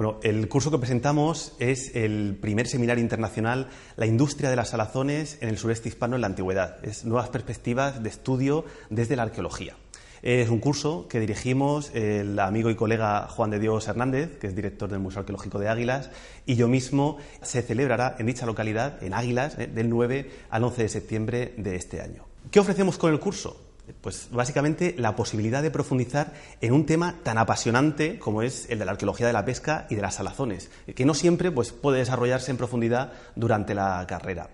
Bueno, el curso que presentamos es el primer seminario internacional La industria de las salazones en el sureste hispano en la antigüedad. Es nuevas perspectivas de estudio desde la arqueología. Es un curso que dirigimos el amigo y colega Juan de Dios Hernández, que es director del Museo Arqueológico de Águilas, y yo mismo se celebrará en dicha localidad, en Águilas, eh, del 9 al 11 de septiembre de este año. ¿Qué ofrecemos con el curso? Pues básicamente la posibilidad de profundizar en un tema tan apasionante como es el de la arqueología de la pesca y de las salazones, que no siempre pues, puede desarrollarse en profundidad durante la carrera.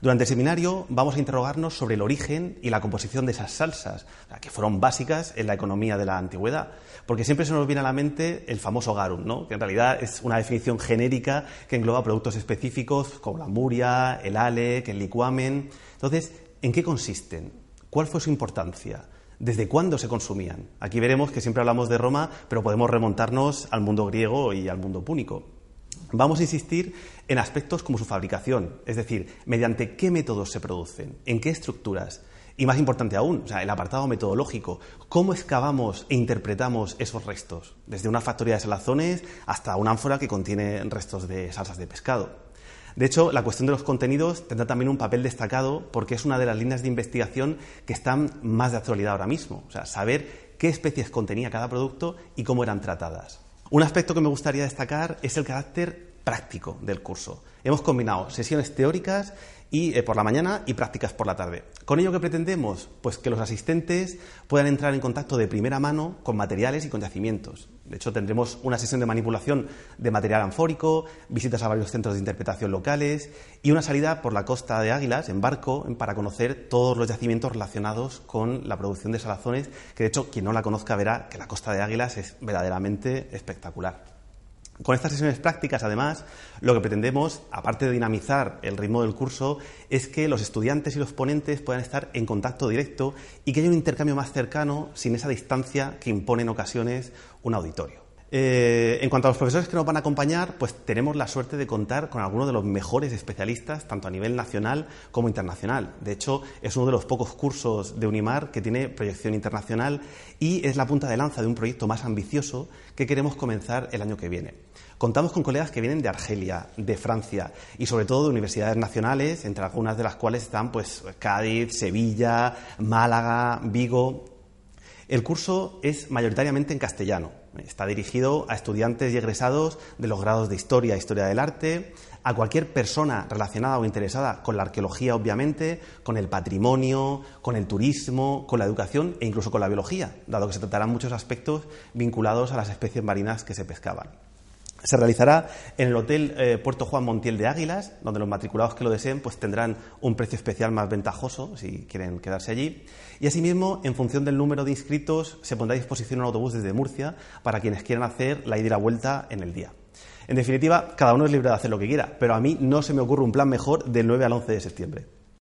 Durante el seminario vamos a interrogarnos sobre el origen y la composición de esas salsas, que fueron básicas en la economía de la antigüedad, porque siempre se nos viene a la mente el famoso garum, que en realidad es una definición genérica que engloba productos específicos como la muria, el alec, el licuamen. Entonces, ¿en qué consisten? ¿Cuál fue su importancia? ¿Desde cuándo se consumían? Aquí veremos que siempre hablamos de Roma, pero podemos remontarnos al mundo griego y al mundo púnico. Vamos a insistir en aspectos como su fabricación, es decir, mediante qué métodos se producen, en qué estructuras. Y más importante aún, el apartado metodológico, cómo excavamos e interpretamos esos restos, desde una factoría de salazones hasta una ánfora que contiene restos de salsas de pescado. De hecho, la cuestión de los contenidos tendrá también un papel destacado porque es una de las líneas de investigación que están más de actualidad ahora mismo. O sea, saber qué especies contenía cada producto y cómo eran tratadas. Un aspecto que me gustaría destacar es el carácter práctico del curso. Hemos combinado sesiones teóricas y eh, por la mañana y prácticas por la tarde. ¿Con ello qué pretendemos? Pues que los asistentes puedan entrar en contacto de primera mano con materiales y con yacimientos. De hecho, tendremos una sesión de manipulación de material anfórico, visitas a varios centros de interpretación locales y una salida por la costa de Águilas en barco para conocer todos los yacimientos relacionados con la producción de salazones, que de hecho quien no la conozca verá que la costa de Águilas es verdaderamente espectacular. Con estas sesiones prácticas, además, lo que pretendemos, aparte de dinamizar el ritmo del curso, es que los estudiantes y los ponentes puedan estar en contacto directo y que haya un intercambio más cercano sin esa distancia que impone en ocasiones un auditorio. Eh, en cuanto a los profesores que nos van a acompañar, pues tenemos la suerte de contar con algunos de los mejores especialistas, tanto a nivel nacional como internacional. De hecho, es uno de los pocos cursos de Unimar que tiene proyección internacional y es la punta de lanza de un proyecto más ambicioso que queremos comenzar el año que viene. Contamos con colegas que vienen de Argelia, de Francia y sobre todo de universidades nacionales, entre algunas de las cuales están pues Cádiz, Sevilla, Málaga, Vigo. El curso es mayoritariamente en castellano, Está dirigido a estudiantes y egresados de los grados de Historia Historia del Arte, a cualquier persona relacionada o interesada con la arqueología, obviamente, con el patrimonio, con el turismo, con la educación e incluso con la biología, dado que se tratarán muchos aspectos vinculados a las especies marinas que se pescaban. Se realizará en el Hotel eh, Puerto Juan Montiel de Águilas, donde los matriculados que lo deseen pues, tendrán un precio especial más ventajoso si quieren quedarse allí. Y asimismo, en función del número de inscritos, se pondrá a disposición un autobús desde Murcia para quienes quieran hacer la ida y la vuelta en el día. En definitiva, cada uno es libre de hacer lo que quiera, pero a mí no se me ocurre un plan mejor del 9 al 11 de septiembre.